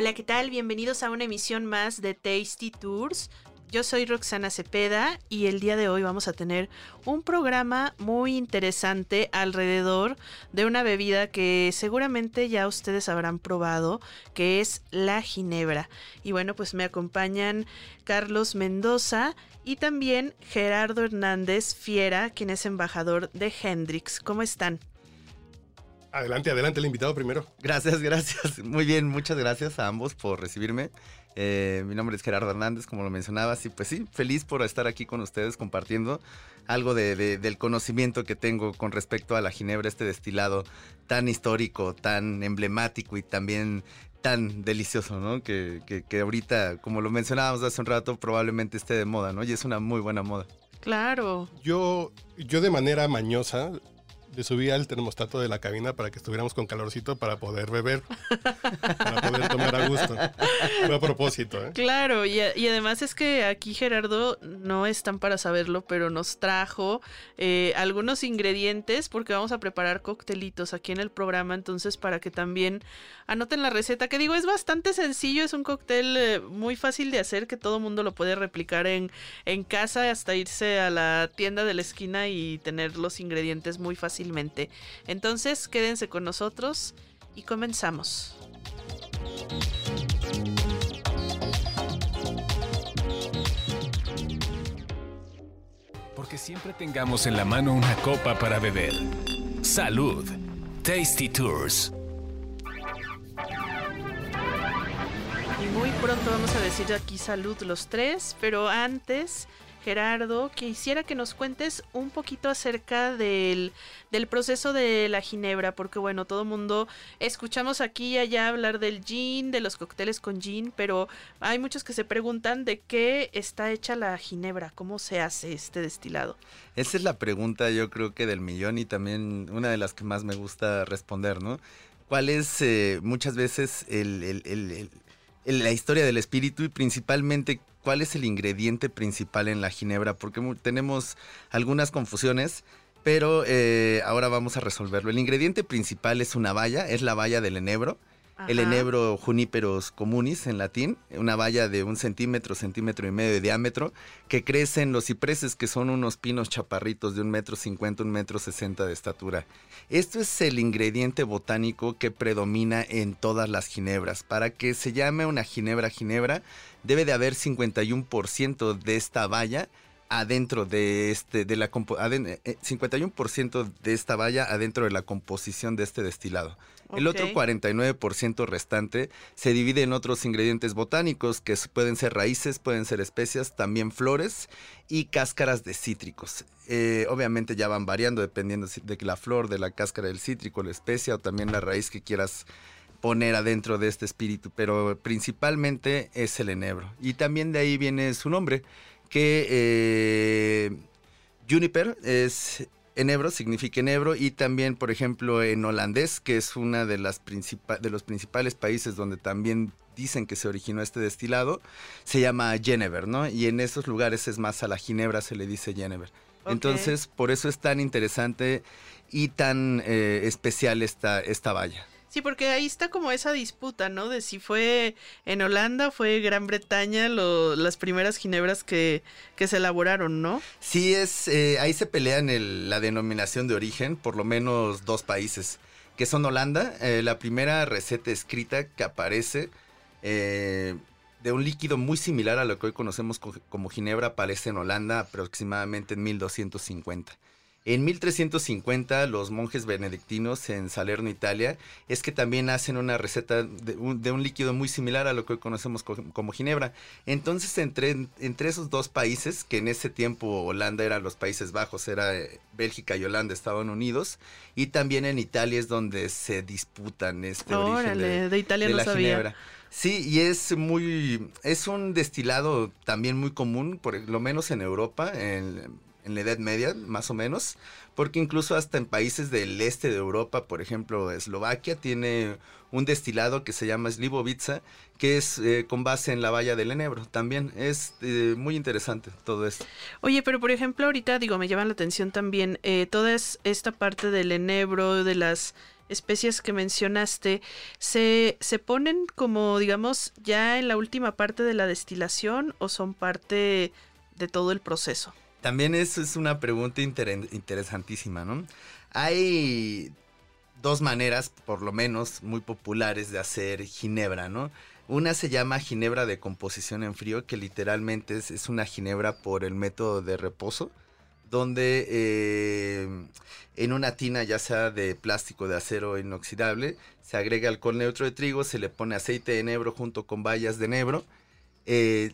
Hola, ¿qué tal? Bienvenidos a una emisión más de Tasty Tours. Yo soy Roxana Cepeda y el día de hoy vamos a tener un programa muy interesante alrededor de una bebida que seguramente ya ustedes habrán probado, que es la ginebra. Y bueno, pues me acompañan Carlos Mendoza y también Gerardo Hernández Fiera, quien es embajador de Hendrix. ¿Cómo están? Adelante, adelante, el invitado primero. Gracias, gracias. Muy bien, muchas gracias a ambos por recibirme. Eh, mi nombre es Gerardo Hernández, como lo mencionabas, y pues sí, feliz por estar aquí con ustedes compartiendo algo de, del conocimiento que tengo con respecto a la ginebra, este destilado tan histórico, tan emblemático y también tan delicioso, ¿no? Que, que, que ahorita, como lo mencionábamos hace un rato, probablemente esté de moda, ¿no? Y es una muy buena moda. Claro. Yo, yo de manera mañosa le subía el termostato de la cabina para que estuviéramos con calorcito para poder beber, para poder tomar a gusto. Fue a propósito. ¿eh? Claro, y, además es que aquí Gerardo no están para saberlo, pero nos trajo eh, algunos ingredientes porque vamos a preparar coctelitos aquí en el programa, entonces para que también anoten la receta, que digo, es bastante sencillo, es un cóctel eh, muy fácil de hacer, que todo mundo lo puede replicar en, en casa hasta irse a la tienda de la esquina y tener los ingredientes muy fácilmente. Entonces, quédense con nosotros y comenzamos. Porque siempre tengamos en la mano una copa para beber. Salud. Tasty Tours. Y muy pronto vamos a decir aquí salud los tres, pero antes Gerardo, quisiera que nos cuentes un poquito acerca del, del proceso de la ginebra, porque bueno, todo mundo escuchamos aquí y allá hablar del gin, de los cócteles con gin, pero hay muchos que se preguntan de qué está hecha la ginebra, cómo se hace este destilado. Esa es la pregunta yo creo que del millón y también una de las que más me gusta responder, ¿no? ¿Cuál es eh, muchas veces la historia del espíritu y principalmente cuál es el ingrediente principal en la ginebra, porque tenemos algunas confusiones, pero eh, ahora vamos a resolverlo. El ingrediente principal es una valla, es la valla del enebro. El enebro juniperos communis en latín, una valla de un centímetro, centímetro y medio de diámetro, que crece en los cipreses, que son unos pinos chaparritos de un metro cincuenta, un metro sesenta de estatura. Esto es el ingrediente botánico que predomina en todas las ginebras. Para que se llame una ginebra ginebra, debe de haber 51% de esta valla adentro de este de la 51% eh, de esta valla adentro de la composición de este destilado. El otro 49% restante se divide en otros ingredientes botánicos que pueden ser raíces, pueden ser especias, también flores y cáscaras de cítricos. Eh, obviamente ya van variando dependiendo de la flor, de la cáscara del cítrico, la especia o también la raíz que quieras poner adentro de este espíritu, pero principalmente es el enebro. Y también de ahí viene su nombre, que eh, Juniper es enebro, significa enebro, y también, por ejemplo, en holandés, que es una de las de los principales países donde también dicen que se originó este destilado, se llama Genever, ¿no? Y en esos lugares es más a la ginebra se le dice Genever. Entonces, por eso es tan interesante y tan eh, especial esta, esta valla. Sí, porque ahí está como esa disputa, ¿no? De si fue en Holanda fue Gran Bretaña las primeras ginebras que, que, se elaboraron, ¿no? Sí, es eh, ahí se pelean el, la denominación de origen, por lo menos dos países, que son Holanda, eh, la primera receta escrita que aparece eh, de un líquido muy similar a lo que hoy conocemos como ginebra aparece en Holanda aproximadamente en 1250. En 1350 los monjes benedictinos en Salerno, Italia, es que también hacen una receta de un, líquido muy similar a lo que hoy conocemos como ginebra. Entonces entre, entre esos dos países, que en ese tiempo Holanda era los Países Bajos, era eh, Bélgica y Holanda estaban unidos, y también en Italia es donde se disputan este origen de, Italia la ginebra. Sí, y es muy, es un destilado también muy común, por lo menos en Europa, en, en la Edad Media, más o menos, porque incluso hasta en países del este de Europa, por ejemplo, Eslovaquia, tiene un destilado que se llama Slivovica, que es eh, con base en la valla del enebro. También es eh, muy interesante todo esto. Oye, pero por ejemplo, ahorita digo, me llama la atención también eh, toda esta parte del enebro, de las especies que mencionaste, ¿se, ¿se ponen como, digamos, ya en la última parte de la destilación o son parte de todo el proceso? También eso es una pregunta interesantísima, ¿no? Hay dos maneras, por lo menos, muy populares de hacer ginebra, ¿no? Una se llama ginebra de composición en frío, que literalmente es, una ginebra por el método de reposo, donde eh, en una tina, ya sea de plástico, de acero inoxidable, se agrega alcohol neutro de trigo, se le pone aceite de enebro junto con bayas de enebro, eh,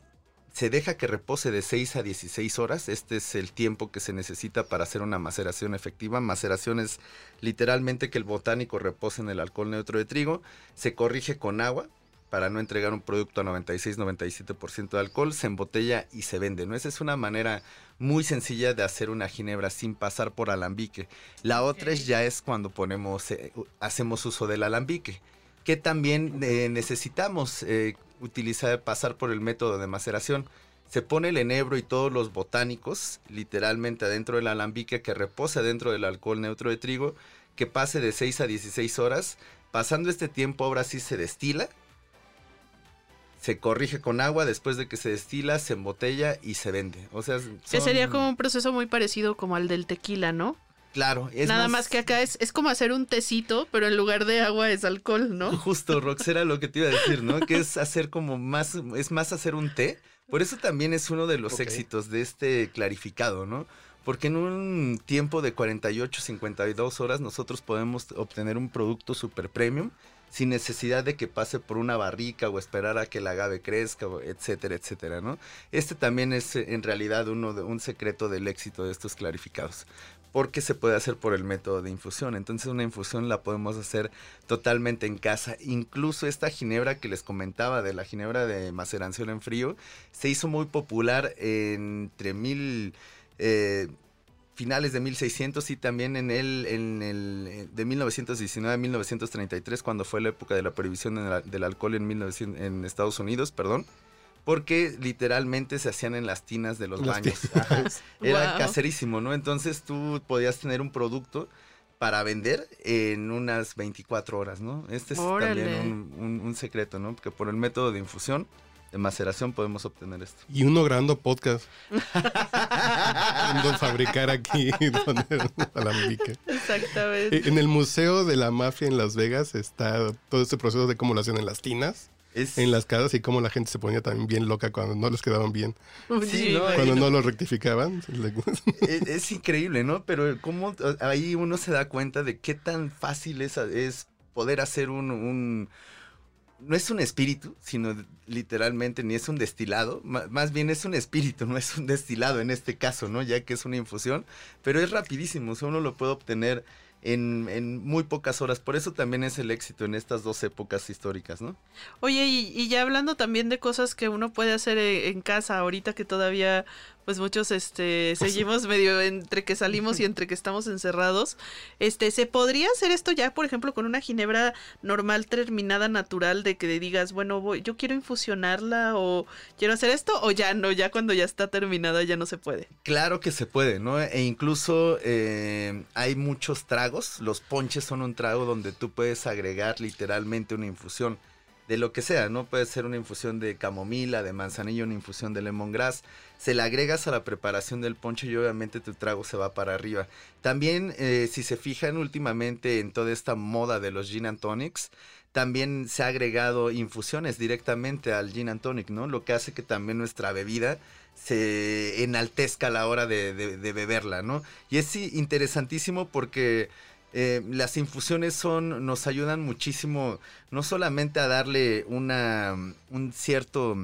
se deja que repose de 6 a 16 horas. Este es el tiempo que se necesita para hacer una maceración efectiva. Maceración es literalmente que el botánico repose en el alcohol neutro de trigo. Se corrige con agua para no entregar un producto a 96-97% de alcohol. Se embotella y se vende. ¿no? Esa es una manera muy sencilla de hacer una ginebra sin pasar por alambique. La otra es ya es cuando ponemos, eh, hacemos uso del alambique que también eh, necesitamos eh, utilizar, pasar por el método de maceración. Se pone el enebro y todos los botánicos literalmente adentro del alambique que repose dentro del alcohol neutro de trigo, que pase de 6 a 16 horas. Pasando este tiempo ahora sí se destila, se corrige con agua, después de que se destila, se embotella y se vende. O sea, que sería como un proceso muy parecido como al del tequila, ¿no? Claro, es Nada más... que acá es, es como hacer un tecito, pero en lugar de agua es alcohol, ¿no? Justo, Rox, era lo que te iba a decir, ¿no? Que es hacer como más, es más hacer un té. Por eso también es uno de los éxitos de este clarificado, ¿no? Porque en un tiempo de 48, 52 horas nosotros podemos obtener un producto super premium sin necesidad de que pase por una barrica o esperar a que el agave crezca, etcétera, etcétera, ¿no? Este también es en realidad uno de, un secreto del éxito de estos clarificados porque se puede hacer por el método de infusión. Entonces una infusión la podemos hacer totalmente en casa. Incluso esta ginebra que les comentaba de la ginebra de maceración en frío se hizo muy popular entre mil... Eh, finales de 1600 y también en el, en el eh, de 1919 a 1933 cuando fue la época de la prohibición del alcohol en, en Estados Unidos, perdón porque literalmente se hacían en las tinas de los baños. Era caserísimo, ¿no? Entonces tú podías tener un producto para vender en unas 24 horas, ¿no? Este es también un, secreto, ¿no? Porque por el método de infusión, de maceración, podemos obtener esto. Y uno grabando podcast. fabricar aquí Exactamente. En el Museo de la Mafia en Las Vegas está todo este proceso de cómo lo hacen en las tinas en las casas y cómo la gente se ponía también bien loca cuando no les quedaban bien. cuando no lo rectificaban. Es, increíble, ¿no? Pero cómo ahí uno se da cuenta de qué tan fácil es, es poder hacer un, no es un espíritu, sino literalmente ni es un destilado, más bien es un espíritu, no es un destilado en este caso, ¿no? Ya que es una infusión, pero es rapidísimo, o uno lo puede obtener en, muy pocas horas. Por eso también es el éxito en estas dos épocas históricas, ¿no? Oye, y, y ya hablando también de cosas que uno puede hacer eh, en casa, ahorita que todavía pues muchos este pues seguimos medio entre que salimos y entre que estamos encerrados. Este, ¿se podría hacer esto ya, por ejemplo, con una ginebra normal terminada natural de que digas, bueno, voy, yo quiero infusionarla o quiero hacer esto o ya no, ya cuando ya está terminada ya no se puede? Claro que se puede, ¿no? E incluso eh, hay muchos tragos, los ponches son un trago donde tú puedes agregar literalmente una infusión de lo que sea, ¿no? Puede ser una infusión de camomila, de manzanilla, una infusión de lemongrass. Se la agregas a la preparación del ponche y obviamente tu trago se va para arriba. También, eh, si se fijan últimamente en toda esta moda de los gin and tonics, también se ha agregado infusiones directamente al gin and tonic, ¿no? Lo que hace que también nuestra bebida se enaltezca a la hora de, de beberla, ¿no? Y es interesantísimo porque eh, las infusiones son, nos ayudan muchísimo, no solamente a darle una, un cierto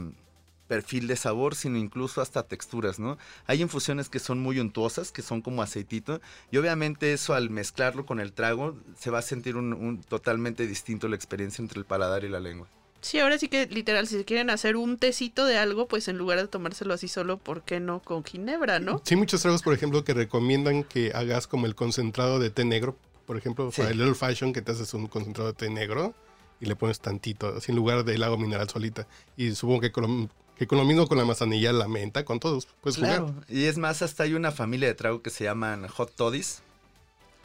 perfil de sabor, sino incluso hasta texturas, ¿no? Hay infusiones que son muy untuosas, que son como aceitito, y obviamente eso al mezclarlo con el trago se va a sentir un, totalmente distinto la experiencia entre el paladar y la lengua. Sí, ahora sí que literal, si quieren hacer un tecito de algo, pues en lugar de tomárselo así solo, ¿por qué no con ginebra, no? Sí, muchos tragos, por ejemplo, que recomiendan que hagas como el concentrado de té negro. Por ejemplo, Sí. para el Little Fashion, que te haces un concentrado de té negro y le pones tantito, así en lugar del agua mineral solita. Y supongo que con, lo- que con lo mismo con la manzanilla, la menta, con todos, puedes jugar. Claro. Y es más, hasta hay una familia de trago que se llaman hot toddies,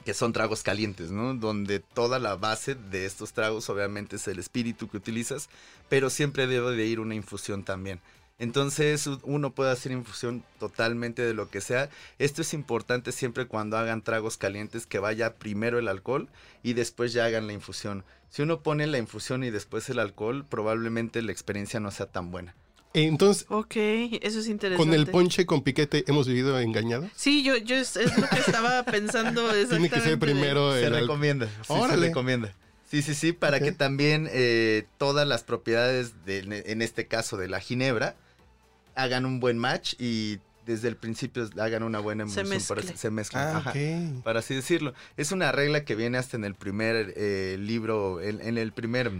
que son tragos calientes, ¿no? Donde toda la base de estos tragos obviamente es el espíritu que utilizas, pero siempre debe de ir una infusión también. Entonces uno puede hacer infusión totalmente de lo que sea. Esto es importante siempre cuando hagan tragos calientes que vaya primero el alcohol y después ya hagan la infusión. Si uno pone la infusión y después el alcohol, probablemente la experiencia no sea tan buena. Entonces, Ok, eso es interesante. con el ponche con piquete, ¿hemos vivido engañados? Sí, yo, yo es, es lo que estaba pensando Tiene que ser primero Se el al- recomienda. Sí, se recomienda. Sí, sí, sí, para que también eh, todas las propiedades, de, en este caso de la ginebra, hagan un buen match y desde el principio hagan una buena Se emulsión. para- se mezclen, Ah, ajá, ok. para así decirlo. Es una regla que viene hasta en el primer eh, libro, en, en el primer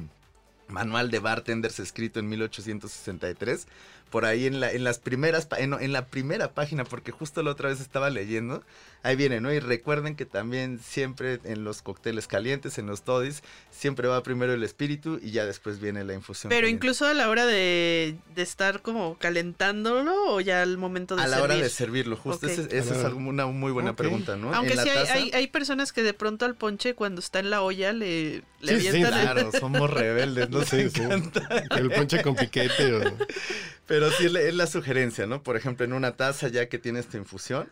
manual de bartenders escrito en 1863. Por ahí en, la, en las primeras, en, en la primera página, porque justo la otra vez estaba leyendo, ahí viene, ¿no? Y recuerden que también siempre en los cócteles calientes, en los toddies, siempre va primero el espíritu y ya después viene la infusión. Pero caliente. incluso a la hora de, de estar como calentándolo o ya al momento de a la hora de servirlo, justo esa es una muy buena pregunta, ¿no? Aunque En sí hay, taza- hay, hay personas que de pronto al ponche cuando está en la olla le, le Sí, sí, Claro, somos rebeldes, nos Sí, sí. encanta. El ponche con piquete. o- Pero sí es la, sugerencia, ¿no? Por ejemplo, en una taza ya que tienes tu infusión,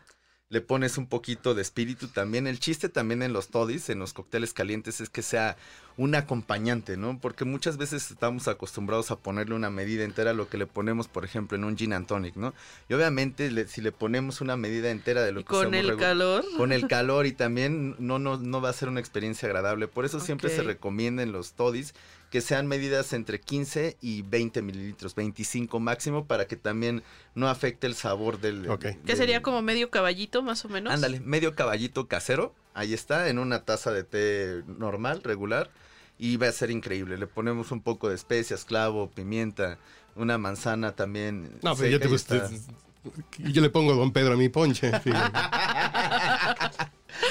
le pones un poquito de espíritu también. El chiste también en los toddies, en los cócteles calientes, es que sea un acompañante, ¿no? Porque muchas veces estamos acostumbrados a ponerle una medida entera a lo que le ponemos, por ejemplo, en un gin and tonic, ¿no? Y obviamente le- si le ponemos una medida entera de lo que con el calor. con el calor y también no, no, no va a ser una experiencia agradable. Por eso siempre se Ok. recomienda en los toddies que sean medidas entre 15 y 20 mililitros, 25 máximo, para que también no afecte el sabor del... Ok. Que sería como medio caballito más o menos. Ándale, medio caballito casero, ahí está, en una taza de té normal, regular, y va a ser increíble. Le ponemos un poco de especias, clavo, pimienta, una manzana también. No, pero seca te gusta. Yo le pongo Don Pedro a mi ponche.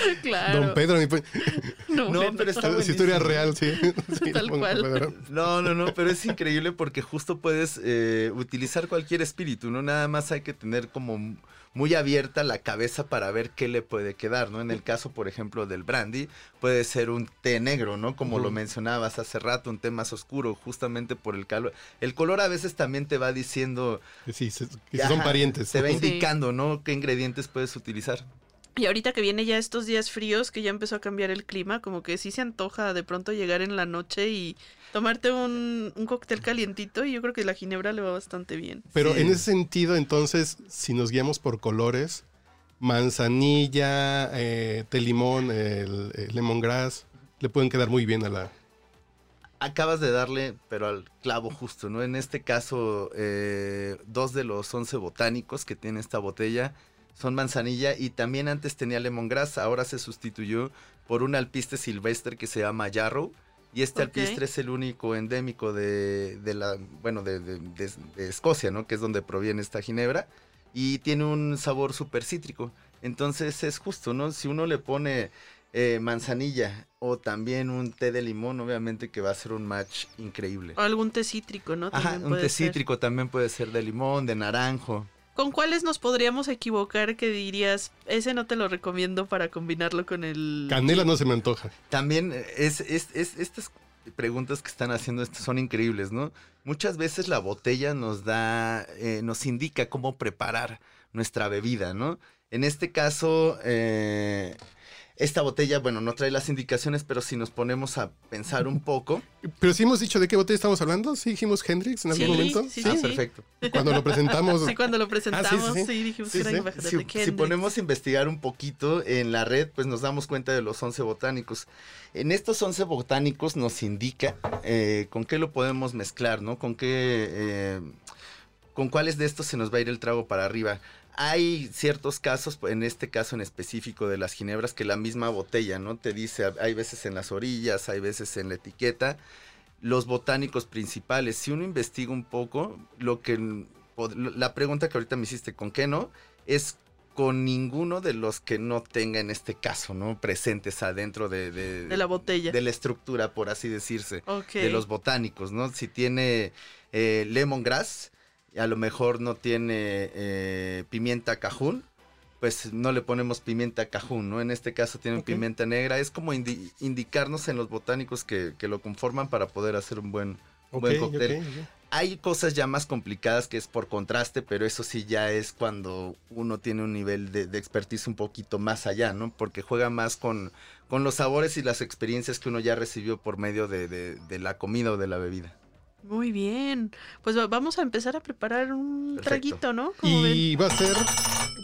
claro. Don Pedro ponche. No, No, bueno. pero está Es historia real, sí. Tal cual. No, no, no, pero es increíble porque justo puedes eh, utilizar cualquier espíritu, ¿no? Nada más hay que tener como muy abierta la cabeza para ver qué le puede quedar, ¿no? En el caso, por ejemplo, del brandy, puede ser un té negro, ¿no? Como lo mencionabas hace rato, un té más oscuro, justamente por el calor. El color a veces también te va diciendo, Sí, se- que son parientes. te va Sí. indicando, ¿no? ¿Qué ingredientes puedes utilizar? Y ahorita que viene ya estos días fríos, que ya empezó a cambiar el clima, como que sí se antoja de pronto llegar en la noche y tomarte un, un cóctel calientito y yo creo que la ginebra le va bastante bien. Pero Sí. en ese sentido, entonces, si nos guiamos por colores, manzanilla, eh, té limón, el, el lemongrass, le pueden quedar muy bien a la... acabas de darle, pero al clavo justo, ¿no? En este caso, eh, dos de los 11 botánicos que tiene esta botella son manzanilla y también antes tenía lemongrass, ahora se sustituyó por un alpiste silvestre que se llama Yarrow. Y este Ok. alpiste es el único endémico de, de la, bueno, de, de- de- de Escocia, ¿no? Que es donde proviene esta ginebra. Y tiene un sabor súper cítrico. Entonces es justo, ¿no? Si uno le pone eh, manzanilla o también un té de limón, obviamente que va a ser un match increíble. O algún té cítrico, ¿no? Ajá, un té ser. cítrico también puede ser de limón, de naranjo. ¿Con cuáles nos podríamos equivocar que dirías, ese no te lo recomiendo para combinarlo con el... Canela no se me antoja. También es, es- es- estas preguntas que están haciendo son increíbles, ¿no? Muchas veces la botella nos da, eh, nos indica cómo preparar nuestra bebida, ¿no? En este caso, eh, esta botella, bueno, no trae las indicaciones, pero si nos ponemos a pensar un poco, Pero sí hemos dicho de qué botella estamos hablando. Sí dijimos Hendrix en algún Sí, momento. sí, ah, sí. perfecto. Cuando lo presentamos. Sí, cuando lo presentamos, sí, sí, sí. dijimos Sí, que era sí. embajador Si, de si ponemos a investigar un poquito en la red, pues nos damos cuenta de los 11 botánicos. En estos 11 botánicos nos indica eh, con qué lo podemos mezclar, ¿no? Con qué... eh, con cuáles de estos se nos va a ir el trago para arriba. Hay ciertos casos, en este caso en específico de las ginebras, que la misma botella, ¿no? Te dice, hay veces en las orillas, hay veces en la etiqueta, los botánicos principales. Si uno investiga un poco, lo que la pregunta que ahorita me hiciste, ¿con qué no? Es con ninguno de los que no tenga en este caso, ¿no? Presentes adentro de, de, la botella. De la estructura, por así decirse. De los botánicos, ¿no? Si tiene eh, lemongrass, a lo mejor no tiene eh, pimienta cajún, pues no le ponemos pimienta cajún, ¿no? En este caso tiene pimienta negra. Es como indicarnos en los botánicos que, que, lo conforman para poder hacer un buen, buen cóctel. Hay cosas ya más complicadas que es por contraste, pero eso sí ya es cuando uno tiene un nivel de, expertise un poquito más allá, ¿no? Porque juega más con, con los sabores y las experiencias que uno ya recibió por medio de, de la comida o de la bebida. Muy bien. Pues vamos a empezar a preparar un traguito, ¿no? y va a ser,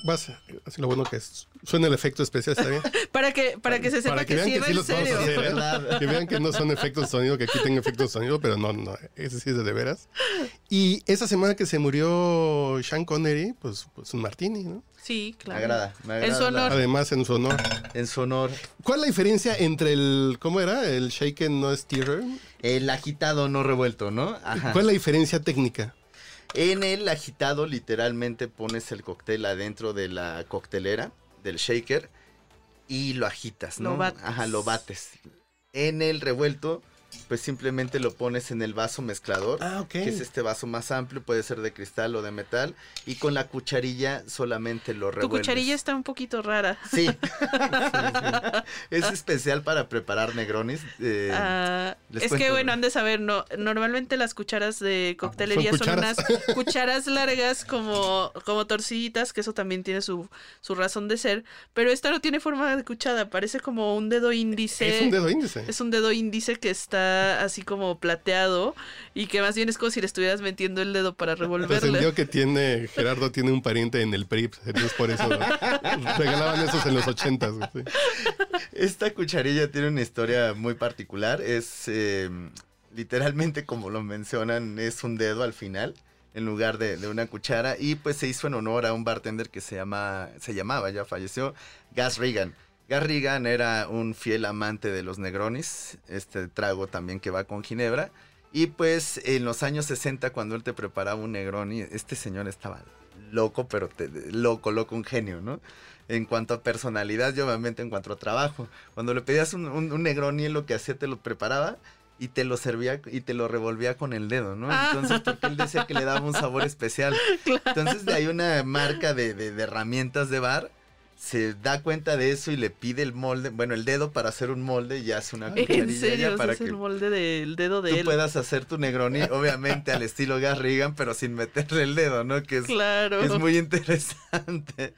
va a ser, así lo bueno que es. Suena el efecto especial, ¿está bien? para que, para que se sepa que, vean que sí los vamos a hacer, ¿eh? Que vean que no son efectos de sonido, que aquí tengo efectos de sonido, pero no, no, ese sí es de, veras. Y esa semana que se murió Sean Connery, pues, pues un martini, ¿no? Sí, claro. Me agrada, me agrada. En su honor. Además, en su honor. En su honor. ¿Cuál es la diferencia entre el, ¿cómo era? El shaken no stirrer. El agitado no revuelto, ¿no? Ajá. ¿Cuál es la diferencia técnica? En el agitado literalmente pones el cóctel adentro de la coctelera, del shaker, y lo agitas, ¿no? Lo bates. Ajá, lo bates. En el revuelto pues simplemente lo pones en el vaso mezclador, ah, que es este vaso más amplio, puede ser de cristal o de metal, y con la cucharilla solamente lo revuelves. Tu cucharilla está un poquito rara. Sí. Es especial para preparar negronis. Eh, ah, es que bueno, han de saber, no, normalmente las cucharas de coctelería son, unas cucharas largas como, como torciditas, que eso también tiene su, su razón de ser, pero esta no tiene forma de cuchara, parece como un dedo índice. Es un dedo índice. Es un dedo índice que está así como plateado y que más bien es como si le estuvieras metiendo el dedo para revolverle. que tiene, Gerardo tiene un pariente en el PRIP, entonces por eso regalaban esos en los ochentas. Esta cucharilla tiene una historia muy particular, es em, literalmente como lo mencionan, es un dedo al final en lugar de, de, una cuchara y pues se hizo en honor a un bartender que se llama se llamaba ya falleció Gas Regan Garrigan era un fiel amante de los Negronis, este trago también que va con Ginebra. Y pues en los años 60, cuando él te preparaba un Negroni, este señor estaba loco, pero loco, loco, un genio, ¿no? En cuanto a personalidad y obviamente en cuanto a trabajo. Cuando le pedías un, un, Negroni, él lo que hacía te lo preparaba y te lo servía y te lo revolvía con el dedo, ¿no? Ah. Entonces, porque él decía que le daba un sabor especial. Entonces, hay una marca de, de herramientas de bar se da cuenta de eso y le pide el molde, bueno, el dedo para hacer un molde y hace una ¿En serio? para que el molde del dedo de tú él. puedas hacer tu Negroni, obviamente al estilo Garrigan, pero sin meterle el dedo, ¿no? Que es, claro. es muy interesante.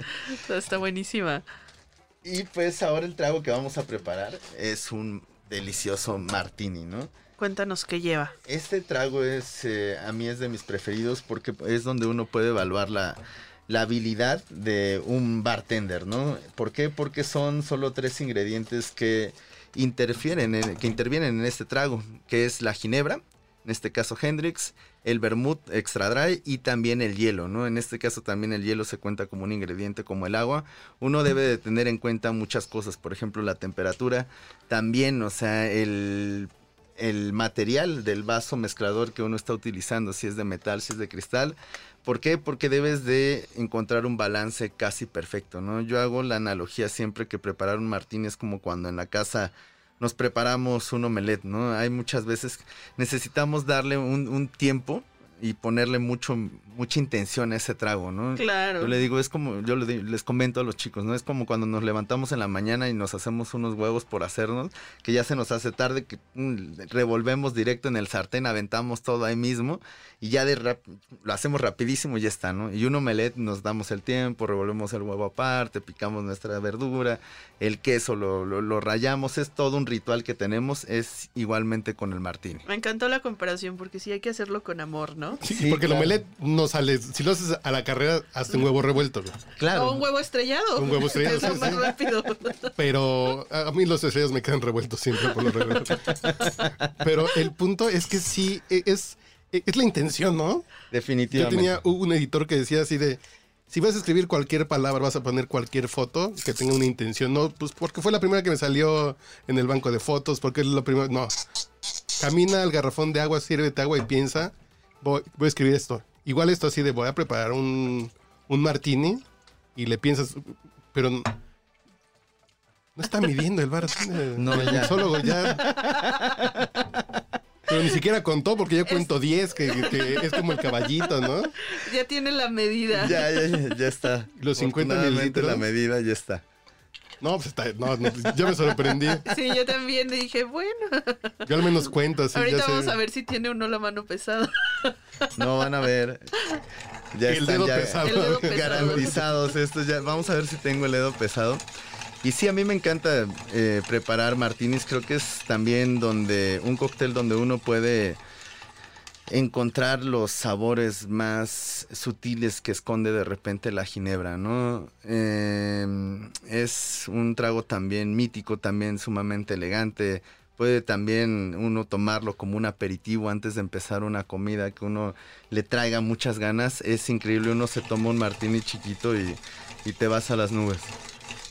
Está buenísima. Y pues ahora el trago que vamos a preparar es un delicioso martini, ¿no? Cuéntanos qué lleva. Este trago es, eh, a mí es de mis preferidos porque es donde uno puede evaluar la la habilidad de un bartender, ¿no? ¿Por qué? Porque son solo tres ingredientes que interfieren, en, que intervienen en este trago, que es la ginebra, en este caso Hendrix, el vermouth extra dry y también el hielo, ¿no? En este caso también el hielo se cuenta como un ingrediente como el agua. Uno debe de tener en cuenta muchas cosas, por ejemplo la temperatura, también, o sea, el el material del vaso mezclador que uno está utilizando, si es de metal, si es de cristal, ¿Por qué? Porque debes de encontrar un balance casi perfecto, ¿no? Yo hago la analogía siempre que preparar un martini es como cuando en la casa nos preparamos un omelette, ¿no? Hay muchas veces necesitamos darle un tiempo y ponerle mucho, mucha intención a ese trago, ¿no? Claro. Yo le digo, es como, yo les comento a los chicos, ¿no? Es como cuando nos levantamos en la mañana y nos hacemos unos huevos por hacernos, que ya se nos hace tarde, que mm, revolvemos directo en el sartén, aventamos todo ahí mismo y ya de lo hacemos rapidísimo y ya está, ¿no? Y un omelette nos damos el tiempo, revolvemos el huevo aparte, picamos nuestra verdura, el queso lo, lo, rayamos, es todo un ritual que tenemos, es igualmente con el martini. Me encantó la comparación porque sí hay que hacerlo con amor, ¿no? Sí, porque el omelette no sale, si lo haces a la carrera, hazte un huevo revuelto. Claro. O un huevo estrellado. Un huevo estrellado. es más rápido. Pero a mí los estrellados me quedan revueltos siempre por lo regular. Pero el punto es que sí, e, es e, es la intención, ¿no? Definitivamente. Yo tenía un editor que decía así de, si vas a escribir cualquier palabra, vas a poner cualquier foto que tenga una intención, no, pues porque fue la primera que me salió en el banco de fotos, porque es lo primero, no. camina al garrafón de agua, sírvete agua y piensa, voy, voy a escribir esto. Igual esto así de voy a preparar un, un martini y le piensas, pero no, no está midiendo el bar. No, el ya. mixólogo ya. Pero ni siquiera contó porque yo cuento 10, que, que es como el caballito, ¿no? Ya tiene la medida. Ya, ya, ya, ya está. Los 50 Afortunadamente, mililitros. La medida ya está. No, pues está, no, no, yo me sorprendí. Sí, yo también dije, bueno, Yo al menos cuento así. ahorita ya sé. vamos a ver si tiene o no la mano pesada. No van a ver. Ya El están dedo ya pesado. El dedo pesado. garantizados estos. Ya, vamos a ver si tengo el dedo pesado. Y sí, a mí me encanta eh, preparar martinis. Creo que es también donde un cóctel donde uno puede encontrar los sabores más sutiles que esconde de repente la ginebra, ¿no? Eh, es un trago también mítico, también sumamente elegante. Puede también uno tomarlo como un aperitivo antes de empezar una comida que uno le traiga muchas ganas. Es increíble, uno se toma un martini chiquito y, y te vas a las nubes.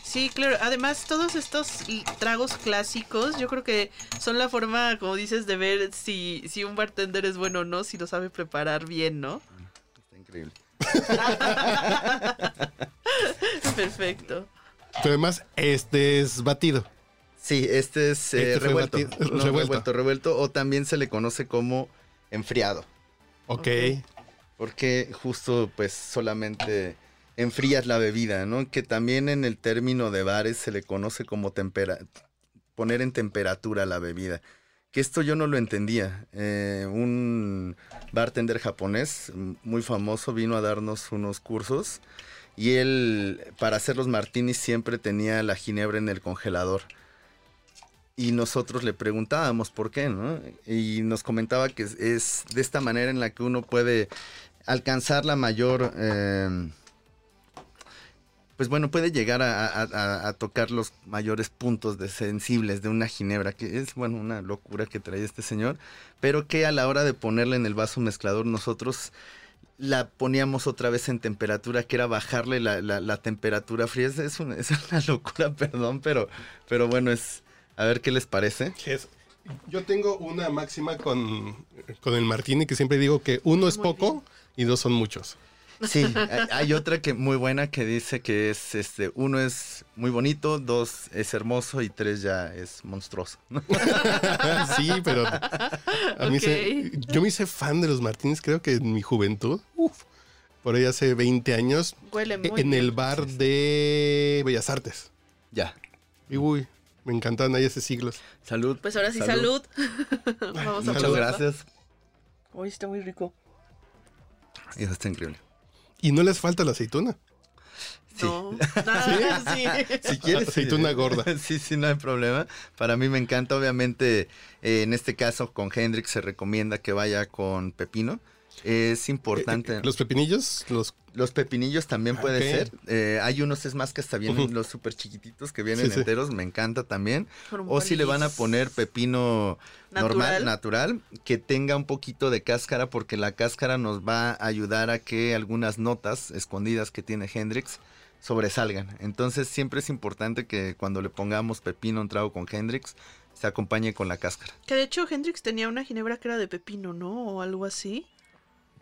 Sí, claro. Además, todos estos tragos clásicos, yo creo que son la forma, como dices, de ver si, si un bartender es bueno o no, si lo sabe preparar bien, ¿no? Está increíble. Perfecto. Pero además, este es batido. Sí, este es eh, Este fue revuelto, No, revuelto. revuelto, revuelto, o también se le conoce como enfriado, Ok. Porque justo pues solamente enfrías la bebida, ¿no? Que también en el término de bares se le conoce como tempera poner en temperatura la bebida. Que esto yo no lo entendía. Eh, un bartender japonés muy famoso vino a darnos unos cursos y él para hacer los martinis siempre tenía la ginebra en el congelador. Y nosotros le preguntábamos por qué, ¿no? Y nos comentaba que es, de esta manera en la que uno puede alcanzar la mayor... eh, pues bueno, puede llegar a, tocar los mayores puntos de sensibles de una ginebra, que es, bueno, una locura que trae este señor, pero que a la hora de ponerla en el vaso mezclador nosotros la poníamos otra vez en temperatura, que era bajarle la, la- temperatura fría. Es una, es una locura, perdón, pero, pero bueno, es... A ver qué les parece. Yo tengo una máxima con, con el martini que siempre digo que uno es Muy poco y dos son muchos. Sí, hay- hay otra que muy buena que dice que es este uno es muy bonito, dos es hermoso y tres ya es monstruoso. sí, pero a mí se- yo me hice fan de los martinis, creo que en mi juventud, uf, por ahí hace 20 años, Huele muy en el bar de Bellas Artes. Ya. Y uy, me encantaban ahí hace siglos. Salud. Pues ahora sí, salud. Vamos a Muchas gracias. Uy, está muy rico. Eso está increíble. Y no les falta la aceituna. Sí. No. Ah, sí. Si quieres. Aceituna sí. gorda. Sí, sí, no hay problema. Para mí me encanta. Obviamente, eh, en este caso con Hendrix se recomienda que vaya con pepino. Es importante. Eh, Los pepinillos, los Los pepinillos también Ah, puede ser. Eh, hay unos, es más, que hasta vienen los súper chiquititos que vienen Sí, sí. enteros. Me encanta también. O si le van a poner pepino normal, Natural. natural, que tenga un poquito de cáscara, porque la cáscara nos va a ayudar a que algunas notas escondidas que tiene Hendrix sobresalgan. Entonces siempre es importante que cuando le pongamos pepino a un trago con Hendrix, se acompañe con la cáscara. Que de hecho Hendrix tenía una ginebra que era de pepino, ¿no? O algo así.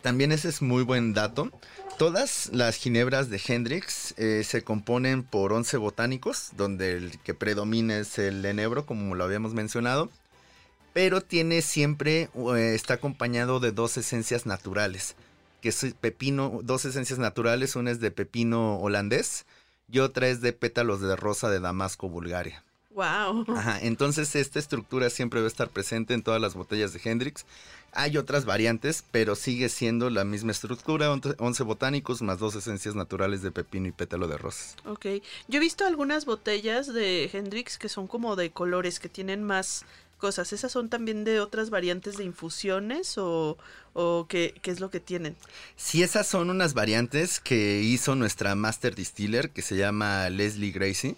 También ese es muy buen dato. Todas las ginebras de Hendrix eh, se componen por 11 botánicos, donde el que predomina es el enebro, como lo habíamos mencionado. Pero tiene siempre, eh, está acompañado de dos esencias naturales, que es pepino, dos esencias naturales, una es de pepino holandés y otra es de pétalos de rosa de Damasco, Bulgaria. Wow. Ajá, entonces esta estructura siempre va a estar presente en todas las botellas de Hendrix. Hay otras variantes, pero sigue siendo la misma estructura, once- 11 botánicos más dos esencias naturales de pepino y pétalo de rosas. Ok. Yo he visto algunas botellas de Hendrix que son como de colores, que tienen más cosas. ¿Esas son también de otras variantes de infusiones o, o qué, qué es lo que tienen? Si esas son unas variantes que hizo nuestra master distiller que se llama Leslie Gracie.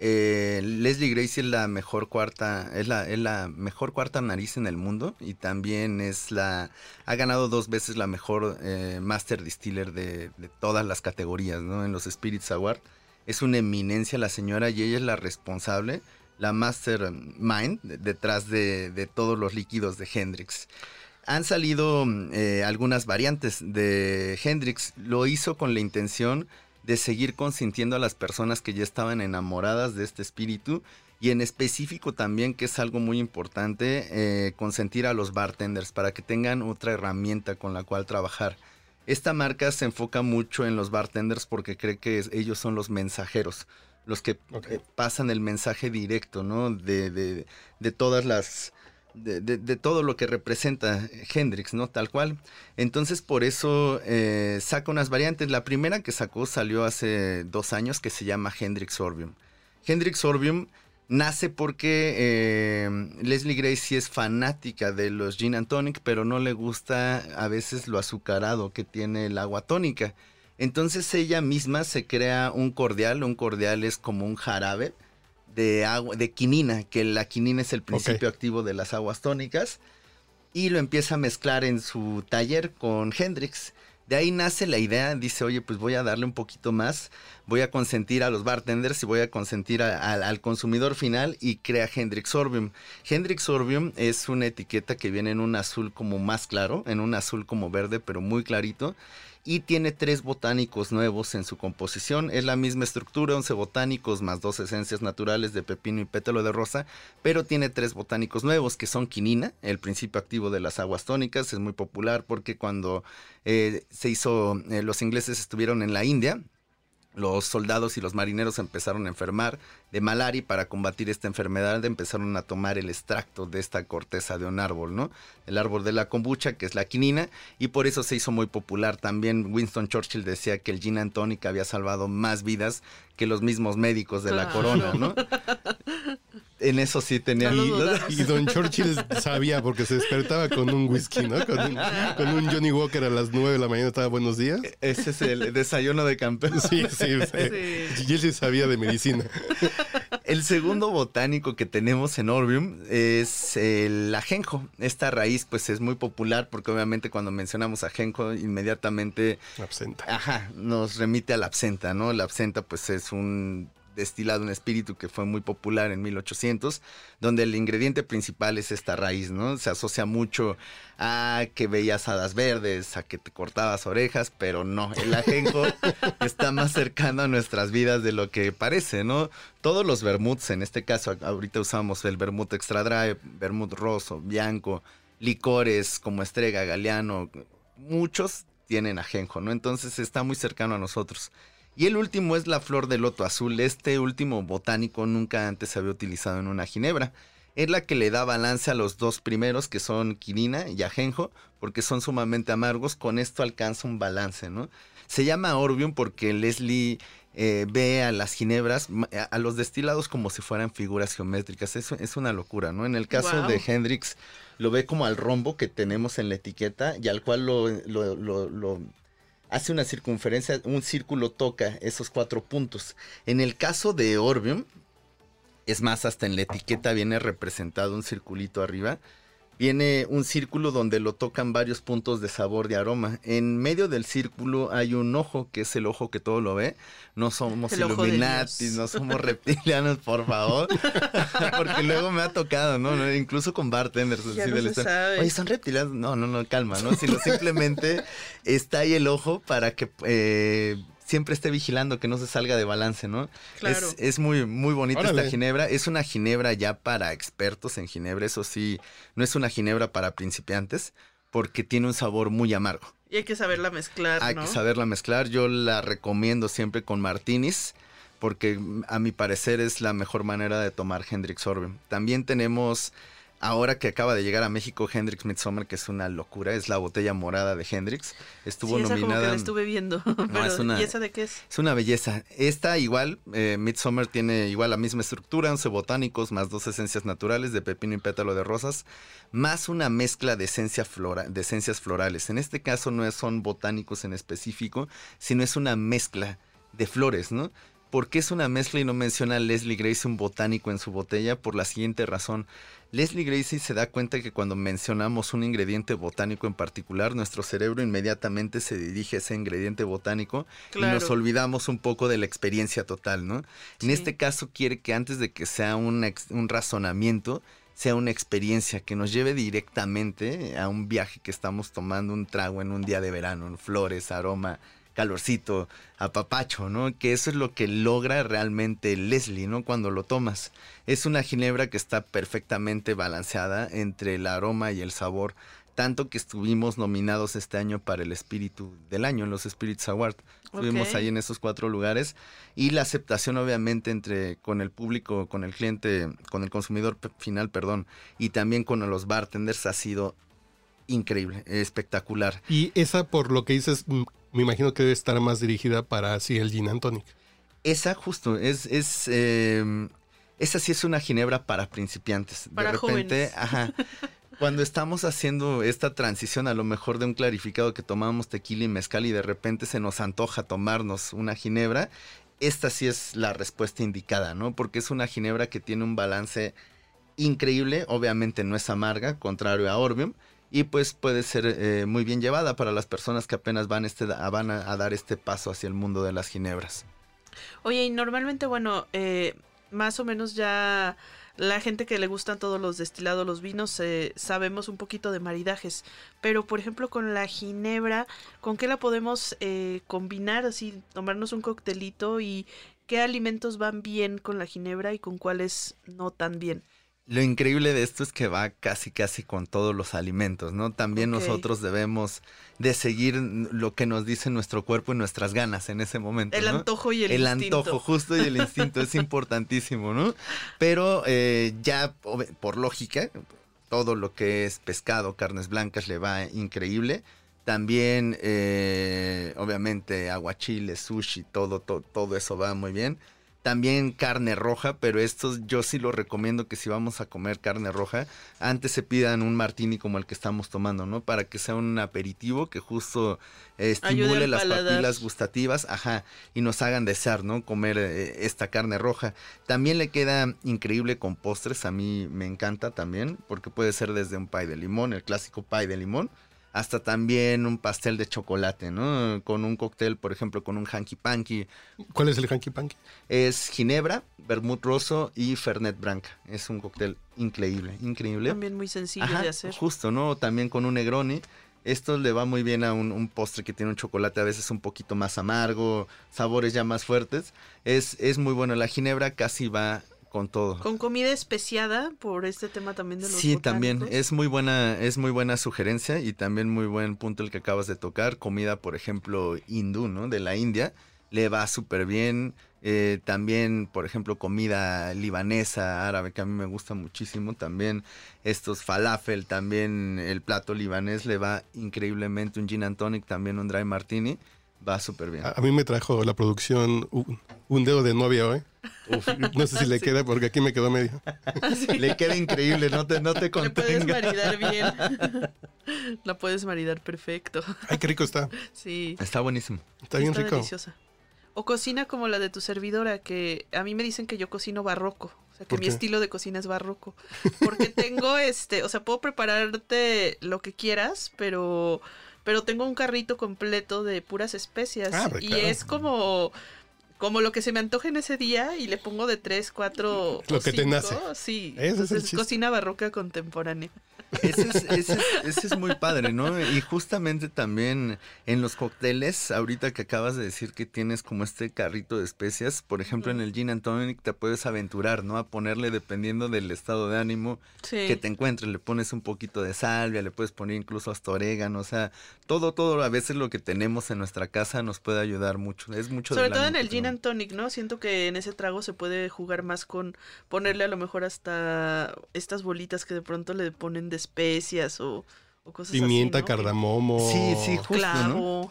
Eh, Leslie Gracie es la mejor cuarta, es la, mejor cuarta nariz en el mundo y también es la, ha ganado dos veces la mejor eh, Master Distiller de, todas las categorías, ¿no? En los Spirits Award. Es una eminencia la señora y ella es la responsable la mastermind detrás de, todos los líquidos de Hendrix. Han salido eh, algunas variantes de Hendrix. Lo hizo con la intención de seguir consintiendo a las personas que ya estaban enamoradas de este espíritu y en específico también, que es algo muy importante, eh, consentir a los bartenders para que tengan otra herramienta con la cual trabajar. Esta marca se enfoca mucho en los bartenders porque cree que ellos son los mensajeros, los que eh, pasan el mensaje directo, ¿no? De, de, todas las... De, todo lo que representa Hendrix, ¿no? Tal cual. Entonces, por eso eh, saca unas variantes. La primera que sacó salió hace dos años que se llama Hendrix Orbium. Hendrix Orbium nace porque eh, Leslie Grace sí es fanática de los gin and tonic, pero no le gusta a veces lo azucarado que tiene el agua tónica. Entonces ella misma se crea un cordial, un cordial es como un jarabe de agua, de quinina, que la quinina es el principio activo de las aguas tónicas, y lo empieza a mezclar en su taller con Hendrix. De ahí nace la idea, dice, oye, pues voy a darle un poquito más, voy a consentir a los bartenders y voy a consentir al consumidor final y crea Hendrix Orbium. Hendrix Orbium es una etiqueta que viene en un azul como más claro, en un azul como verde, pero muy clarito y tiene tres botánicos nuevos en su composición. Es la misma estructura, 11 botánicos más dos esencias naturales de pepino y pétalo de rosa, pero tiene tres botánicos nuevos que son quinina, el principio activo de las aguas tónicas. Es muy popular porque cuando eh, se hizo, eh, los ingleses estuvieron en la India, los soldados y los marineros empezaron a enfermar de malaria y para combatir esta enfermedad empezaron a tomar el extracto de esta corteza de un árbol, ¿no? El árbol de la kombucha, que es la quinina, y por eso se hizo muy popular. También Winston Churchill decía que el gin and tonic había salvado más vidas que los mismos médicos de la corona, ¿no? en eso sí tenía... y, Don Churchill sabía porque se despertaba con un whisky, ¿no? Con un, Johnny Walker a las 9 de la mañana estaba buenos días. E-, ese es el desayuno de campeón. Sí, sí, sí. Y él sí sabía de medicina. El segundo botánico que tenemos en Orbium es el ajenjo. Esta raíz pues es muy popular porque obviamente cuando mencionamos ajenjo inmediatamente... Absenta. Ajá, nos remite a la absenta, ¿no? La absenta pues es un destilado, un espíritu que fue muy popular en 1800, donde el ingrediente principal es esta raíz, ¿no? Se asocia mucho a que veías hadas verdes, a que te cortabas orejas, pero no, el ajenjo está más cercano a nuestras vidas de lo que parece, ¿no? Todos los vermuts, en este caso, ahorita usamos el vermut extra dry, vermut roso, bianco, licores como estrega, galeano, muchos tienen ajenjo, ¿no? Entonces está muy cercano a nosotros. Y el último es la flor de loto azul. Este último botánico nunca antes se había utilizado en una ginebra. Es la que le da balance a los dos primeros, que son quinina y ajenjo, porque son sumamente amargos. Con esto alcanza un balance, ¿no? Se llama Orbium porque Leslie eh, ve a las ginebras, a los destilados como si fueran figuras geométricas. Es, es una locura, ¿no? En el caso de Hendrix, lo ve como al rombo que tenemos en la etiqueta y al cual lo, lo hace una circunferencia, un círculo toca esos cuatro puntos. En el caso de Orbium, es más, hasta en la etiqueta viene representado un circulito arriba viene un círculo donde lo tocan varios puntos de sabor y aroma. En medio del círculo hay un ojo, que es el ojo que todo lo ve. No somos Illuminati, no somos reptilianos, por favor. Porque luego me ha tocado, ¿no? Incluso con bartenders. Ya no. Oye, ¿son reptilianos? No, no, no, calma, ¿no? Sino simplemente está ahí el ojo para que... Eh, siempre esté vigilando que no se salga de balance, ¿no? Claro. Es, muy, muy bonita esta ginebra. Es una ginebra ya para expertos en ginebra. Eso sí, no es una ginebra para principiantes porque tiene un sabor muy amargo. Y hay que saberla mezclar. Hay que saberla mezclar. Yo la recomiendo siempre con martinis porque a mi parecer es la mejor manera de tomar Hendrix Orbe. También tenemos Ahora que acaba de llegar a México Hendrix Midsummer, que es una locura, es la botella morada de Hendrix. Estuvo sí, esa nominada. Como que la estuve viendo. es una, ¿Y esa de qué es? Es una belleza. Esta igual, eh, Midsummer tiene igual la misma estructura, 11 botánicos, más dos esencias naturales de pepino y pétalo de rosas, más una mezcla de, esencia flora, de esencias florales. En este caso no son botánicos en específico, sino es una mezcla de flores, ¿no? ¿Por qué es una mezcla y no menciona a Leslie Grace un botánico en su botella? Por la siguiente razón. Leslie Gracie se da cuenta que cuando mencionamos un ingrediente botánico en particular, nuestro cerebro inmediatamente se dirige a ese ingrediente botánico y nos olvidamos un poco de la experiencia total, ¿no? En este caso quiere que antes de que sea un, un razonamiento, sea una experiencia que nos lleve directamente a un viaje que estamos tomando un trago en un día de verano, en flores, aroma, calorcito, apapacho, ¿no? Que eso es lo que logra realmente Leslie, ¿no? Cuando lo tomas. Es una ginebra que está perfectamente balanceada entre el aroma y el sabor, tanto que estuvimos nominados este año para el espíritu del año en los Spirits Awards. Estuvimos ahí en esos cuatro lugares y la aceptación obviamente entre con el público, con el cliente, con el consumidor final, perdón, y también con los bartenders ha sido increíble, espectacular. Y esa, por lo que dices, me imagino que debe estar más dirigida para así el gin and tonic. Esa justo, es, es em, esa sí es una ginebra para principiantes. Para de repente, ajá. Cuando estamos haciendo esta transición a lo mejor de un clarificado que tomamos tequila y mezcal y de repente se nos antoja tomarnos una ginebra, esta sí es la respuesta indicada, ¿no? Porque es una ginebra que tiene un balance increíble, obviamente no es amarga, contrario a Orbium, y pues puede ser eh, muy bien llevada para las personas que apenas van, este, van a, dar este paso hacia el mundo de las ginebras. Oye, y normalmente, bueno, eh, más o menos ya la gente que le gustan todos los destilados, los vinos, eh, sabemos un poquito de maridajes, pero por ejemplo con la ginebra, ¿con qué la podemos combinar? Así, tomarnos un coctelito y qué alimentos van bien con la ginebra y con cuáles no tan bien. Lo increíble de esto es que va casi casi con todos los alimentos, ¿no? También nosotros debemos de seguir lo que nos dice nuestro cuerpo y nuestras ganas en ese momento. El antojo y el, instinto. El antojo justo y el instinto es importantísimo, ¿no? Pero eh, ya por lógica, todo lo que es pescado, carnes blancas le va increíble. También, eh, obviamente, aguachile, sushi, todo, todo, todo eso va muy bien también carne roja, pero estos yo sí lo recomiendo que si vamos a comer carne roja, antes se pidan un martini como el que estamos tomando, ¿no? Para que sea un aperitivo que justo estimule las papilas gustativas, ajá, y nos hagan desear, ¿no? Comer eh, esta carne roja. También le queda increíble con postres, a mí me encanta también, porque puede ser desde un pie de limón, el clásico pie de limón, hasta también un pastel de chocolate, ¿no? Con un cóctel, por ejemplo, con un hanky panky. ¿Cuál es el hanky panky? Es ginebra, vermut rosso y fernet branca. Es un cóctel increíble, increíble. También muy sencillo de hacer. Justo, ¿no? También con un negroni. Esto le va muy bien a un, un, postre que tiene un chocolate a veces un poquito más amargo, sabores ya más fuertes. Es, es muy bueno. La ginebra casi va con todo. Con comida especiada por este tema también de los Sí, también es muy buena es muy buena sugerencia y también muy buen punto el que acabas de tocar, comida por ejemplo hindú, ¿no? De la India, le va súper bien. Eh, también, por ejemplo, comida libanesa, árabe, que a mí me gusta muchísimo. También estos falafel, también el plato libanés le va increíblemente. Un gin and tonic, también un dry martini. Va súper bien. A, mí me trajo la producción un, dedo de novia hoy. no sé si le queda porque aquí me quedó medio. Le queda increíble, no te, no te puedes maridar bien. La puedes maridar perfecto. Ay, qué rico está. Sí. Está buenísimo. Está bien rico. deliciosa. O cocina como la de tu servidora, que a mí me dicen que yo cocino barroco. O sea, que mi estilo de cocina es barroco. Porque tengo este, o sea, puedo prepararte lo que quieras, pero pero tengo un carrito completo de puras especias ah, y es como como lo que se me antoje en ese día y le pongo de tres, cuatro. Lo que te nace. Sí. es cocina barroca contemporánea. Ese es, muy padre, ¿no? Y justamente también en los cócteles, ahorita que acabas de decir que tienes como este carrito de especias, por ejemplo, en el gin and tonic te puedes aventurar, ¿no? A ponerle dependiendo del estado de ánimo que te encuentres, le pones un poquito de salvia, le puedes poner incluso hasta orégano, o sea, todo, todo, a veces lo que tenemos en nuestra casa nos puede ayudar mucho. Es mucho Sobre todo en el gin and tonic, ¿no? Siento que en ese trago se puede jugar más con ponerle a lo mejor hasta estas bolitas que de pronto le ponen de especias o, cosas Pimienta, así, cardamomo. Sí, sí, justo,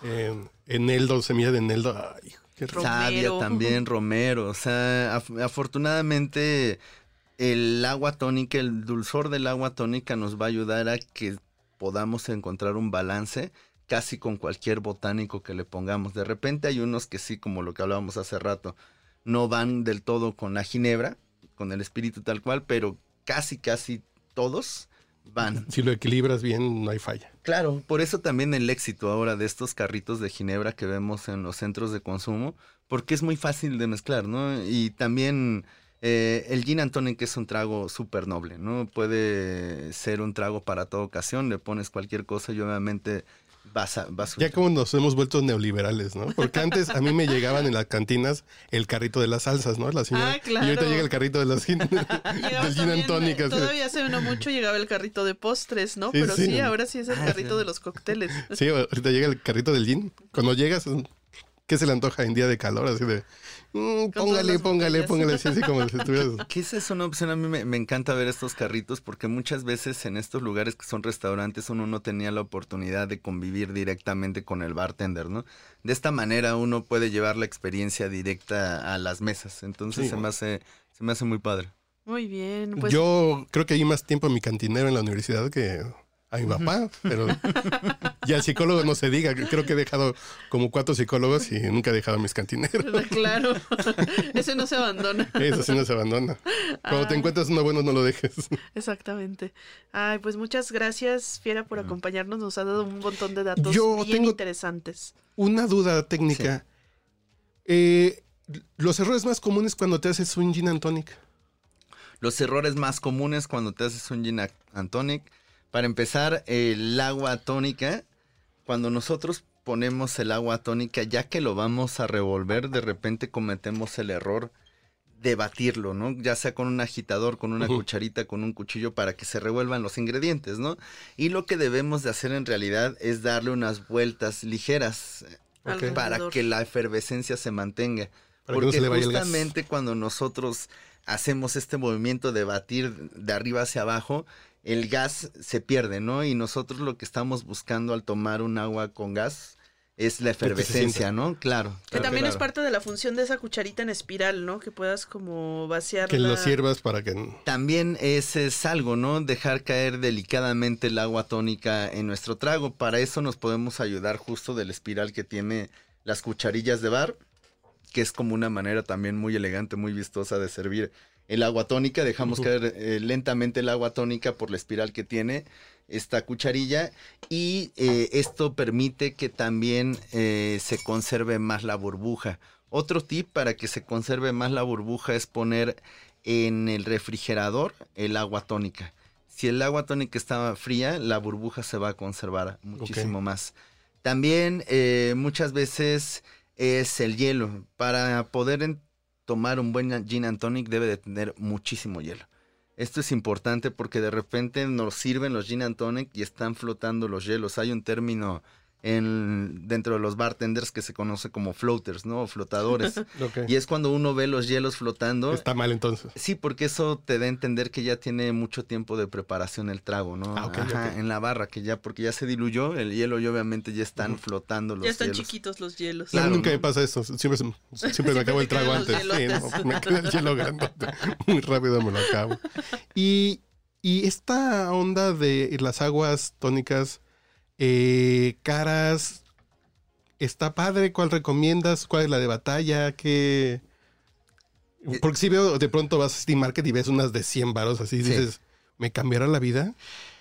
eneldo, semilla de eneldo. Ay, qué Sabia también, romero. O sea, afortunadamente el agua tónica, el dulzor del agua tónica nos va a ayudar a que podamos encontrar un balance casi con cualquier botánico que le pongamos. De repente hay unos que sí, como lo que hablábamos hace rato, no van del todo con la ginebra, con el espíritu tal cual, pero casi, casi todos van. Si lo equilibras bien, no hay falla. Claro, por eso también el éxito ahora de estos carritos de ginebra que vemos en los centros de consumo, porque es muy fácil de mezclar, ¿no? Y también eh, el gin and tonic es un trago súper noble, ¿no? Puede ser un trago para toda ocasión, le pones cualquier cosa y obviamente vas a... Vas ya como nos hemos vuelto neoliberales, ¿no? Porque antes a mí me llegaban en las cantinas el carrito de las salsas, ¿no? La señora, Ah, claro. Y ahorita llega el carrito de las gin, del gin and tonic. Todavía hace no mucho llegaba el carrito de postres, ¿no? Sí, Pero sí. sí. ahora sí es el Ah, carrito de los cócteles. Sí, ahorita llega el carrito del gin. Cuando llegas, ¿qué se le antoja en día de calor? Así de, mm, póngale, póngale, póngale, así, así como si estuvieras... Que esa es una opción, a mí me, me encanta ver estos carritos porque muchas veces en estos lugares que son restaurantes uno no tenía la oportunidad de convivir directamente con el bartender, ¿no? De esta manera uno puede llevar la experiencia directa a las mesas, entonces Sí. se, me hace, se me hace muy padre. Muy bien, pues Yo creo que hay más tiempo a mi cantinero en la universidad que a mi papá, pero ya el psicólogo no se diga. Creo que he dejado como cuatro psicólogos y nunca he dejado a mis cantineros. claro, ese no se abandona. Eso sí no se abandona. Cuando te encuentras uno bueno, no lo dejes. Exactamente. Ay, pues muchas gracias, Fiera, por acompañarnos. Nos ha dado un montón de datos Yo bien tengo- interesantes. Una duda técnica. Eh, los errores más comunes cuando te haces un gin and tonic. Los errores más comunes cuando te haces un gin and tonic. Para empezar, el agua tónica. Cuando nosotros ponemos el agua tónica, ya que lo vamos a revolver, de repente cometemos el error de batirlo, ¿no? Ya sea con un agitador, con una cucharita, con un cuchillo, para que se revuelvan los ingredientes, ¿no? Y lo que debemos de hacer en realidad es darle unas vueltas ligeras eh, para que la efervescencia se mantenga. Para que no Porque justamente cuando nosotros hacemos este movimiento de batir de arriba hacia abajo, el gas se pierde, ¿no? Y nosotros lo que estamos buscando al tomar un agua con gas es la efervescencia. ¿no? Claro. Que claro, también es parte de la función de esa cucharita en espiral, ¿no? Que puedas como vaciar. Que lo sirvas para que... También ese es algo, ¿no? Dejar caer delicadamente el agua tónica en nuestro trago. Para eso nos podemos ayudar justo del espiral que tiene las cucharillas de bar, que es como una manera también muy elegante, muy vistosa de servir el agua tónica. Dejamos caer eh, lentamente el agua tónica por la espiral que tiene esta cucharilla y eh, esto permite que también eh, se conserve más la burbuja. Otro tip para que se conserve más la burbuja es poner en el refrigerador el agua tónica. Si el agua tónica está fría, la burbuja se va a conservar muchísimo más. También eh, muchas veces es el hielo. Para poder tomar un buen gin and tonic debe de tener muchísimo hielo. Esto es importante porque de repente nos sirven los gin and tonic y están flotando los hielos. Hay un término en, dentro de los bartenders que se conoce como floaters, ¿no? O flotadores. Y es cuando uno ve los hielos flotando. Está mal entonces. Sí, porque eso te da a entender que ya tiene mucho tiempo de preparación el trago, ¿no? Ah, Ajá, en la barra, que ya, porque ya se diluyó el hielo y obviamente ya están flotando los Ya están hielos. chiquitos los hielos. Claro, nunca ¿no? me pasa eso. Siempre, se- siempre me acabo el trago antes. Sí, no, me queda el hielo grandote. Muy rápido me lo acabo. Y, y esta onda de las aguas tónicas eh, caras, ¿está padre? ¿Cuál recomiendas? ¿Cuál es la de batalla? ¿Qué...? Porque si veo, de pronto vas a Steam Market y ves unas de 100 varos así, y Sí. dices, ¿me cambiará la vida?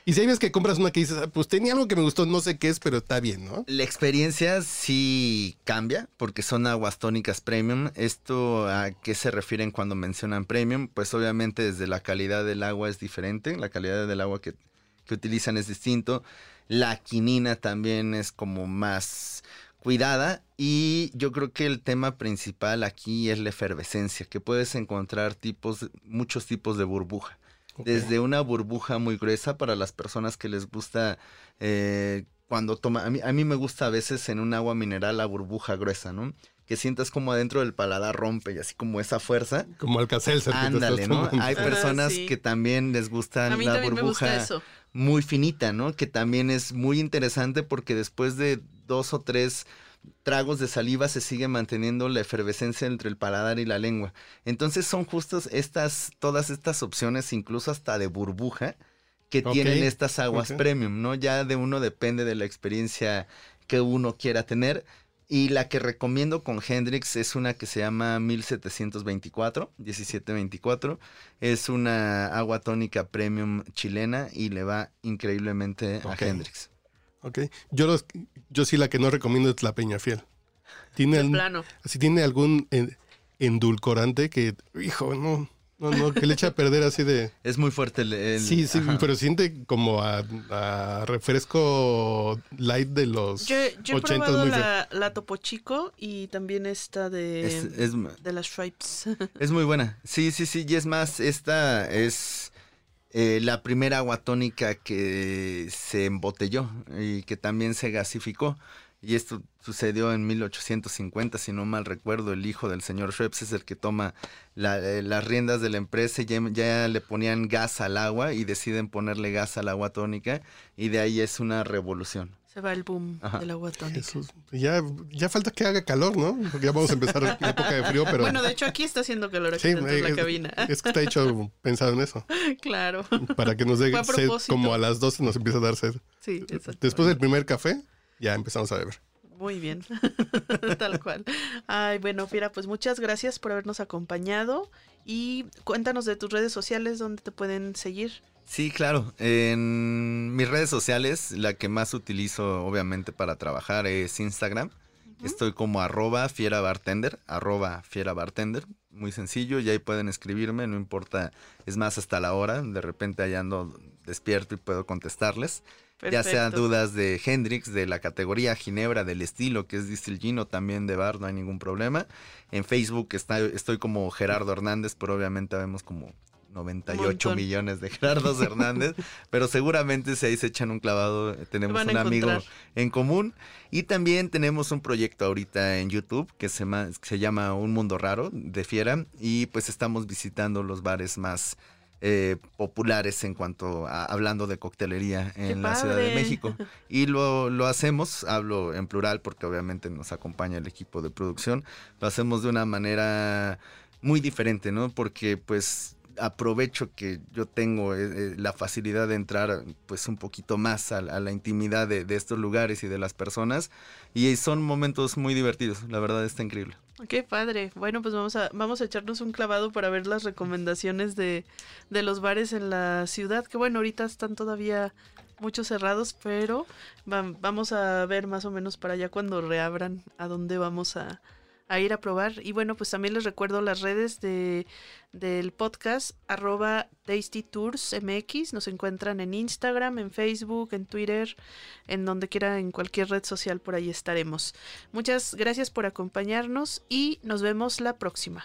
Y si ahí ves que compras una que dices, "Ah, pues tenía algo que me gustó, no sé qué es, pero está bien, ¿no? La experiencia sí cambia porque son aguas tónicas premium. ¿Esto a qué se refieren cuando mencionan premium? Pues obviamente desde la calidad del agua es diferente, la calidad del agua que, que utilizan es distinto. La quinina también es como más cuidada y yo creo que el tema principal aquí es la efervescencia, que puedes encontrar tipos, muchos tipos de burbuja. Desde una burbuja muy gruesa para las personas que les gusta eh, cuando toma. A mí, a mí me gusta a veces en un agua mineral la burbuja gruesa, ¿no? Que sientas como adentro del paladar rompe y así como esa fuerza. Como te Ándale, ¿no? Hay Ah, personas sí. que también les gusta A mí la también me gusta burbuja eso. Muy finita, ¿no? Que también es muy interesante porque después de dos o tres tragos de saliva se sigue manteniendo la efervescencia entre el paladar y la lengua. Entonces son justos estas, todas estas opciones, incluso hasta de burbuja, que tienen estas aguas premium, ¿no? Ya de uno depende de la experiencia que uno quiera tener. Y la que recomiendo con Hendrix es una que se llama 1724, 1724. Es una agua tónica premium chilena y le va increíblemente a Hendrix. Ok. Yo, los, yo sí la que no recomiendo es la Peñafiel. Tiene, De al- plano. así tiene algún en- endulcorante que, hijo, no, no, no, que le echa a perder así de... Es muy fuerte el... el- sí, sí, ajá. pero siente como a, a refresco light de los Yo, yo he 80 probado muy feo. la, la Topo Chico y también esta de, Es, es, de las Stripes. es muy buena. Sí, sí, sí. Y es más, esta es eh, la primera agua tónica que se embotelló y que también se gasificó. Y esto sucedió en 1850, si no mal recuerdo. El hijo del señor Schweppes es el que toma la- eh, las riendas de la empresa y ya, ya le ponían gas al agua y deciden ponerle gas al agua tónica. Y de ahí es una revolución. Se va el boom Ajá. del agua tónica. Jesús. Ya, ya falta que haga calor, ¿no? Porque ya vamos a empezar la época de frío, pero... Bueno, de hecho aquí está haciendo calor aquí Sí, dentro de la cabina. es que está hecho pensado en eso. claro. Para que nos dé sed como a las 12 nos empieza a dar sed. Sí, exacto. Después del primer café, ya empezamos a beber. Muy bien, tal cual. Ay, bueno, Fiera, pues muchas gracias por habernos acompañado y cuéntanos de tus redes sociales donde te pueden seguir. Sí, claro. En mis redes sociales, la que más utilizo obviamente para trabajar es Instagram. Estoy como arroba fiera bartender, arroba fiera bartender. Muy sencillo, y ahí pueden escribirme, no importa, es más hasta la hora, de repente ahí ando despierto y puedo contestarles. Ya sean Perfecto. dudas de Hendrix, de la categoría Ginebra, del estilo que es Distilgino, también de bar, no hay ningún problema. En Facebook está, estoy como Gerardo Hernández, pero obviamente vemos como 98 Montón. millones de Gerardos Hernández, pero seguramente si ahí se echan un clavado, eh, tenemos un amigo en común. Y también tenemos un proyecto ahorita en YouTube que se, ma- se llama Un Mundo Raro de Fiera y pues estamos visitando los bares más eh, populares en cuanto a hablando de coctelería en la Ciudad de! México. Y lo, lo hacemos, hablo en plural porque obviamente nos acompaña el equipo de producción, lo hacemos de una manera muy diferente, ¿no? Porque pues aprovecho que yo tengo eh, eh, la facilidad de entrar pues un poquito más a, la- intimidad de, de estos lugares y de las personas y son momentos muy divertidos, la verdad está increíble. Qué padre. Bueno, pues vamos a, vamos a echarnos un clavado para ver las recomendaciones de, de los bares en la ciudad, que bueno, ahorita están todavía muchos cerrados, pero va- vamos a ver más o menos para allá cuando reabran a dónde vamos a, a ir a probar. Y bueno, pues también les recuerdo las redes de, del podcast, arroba Tasty Tours. Nos encuentran en Instagram, en Facebook, en Twitter, en donde quiera, en cualquier red social, por ahí estaremos. Muchas gracias por acompañarnos y nos vemos la próxima.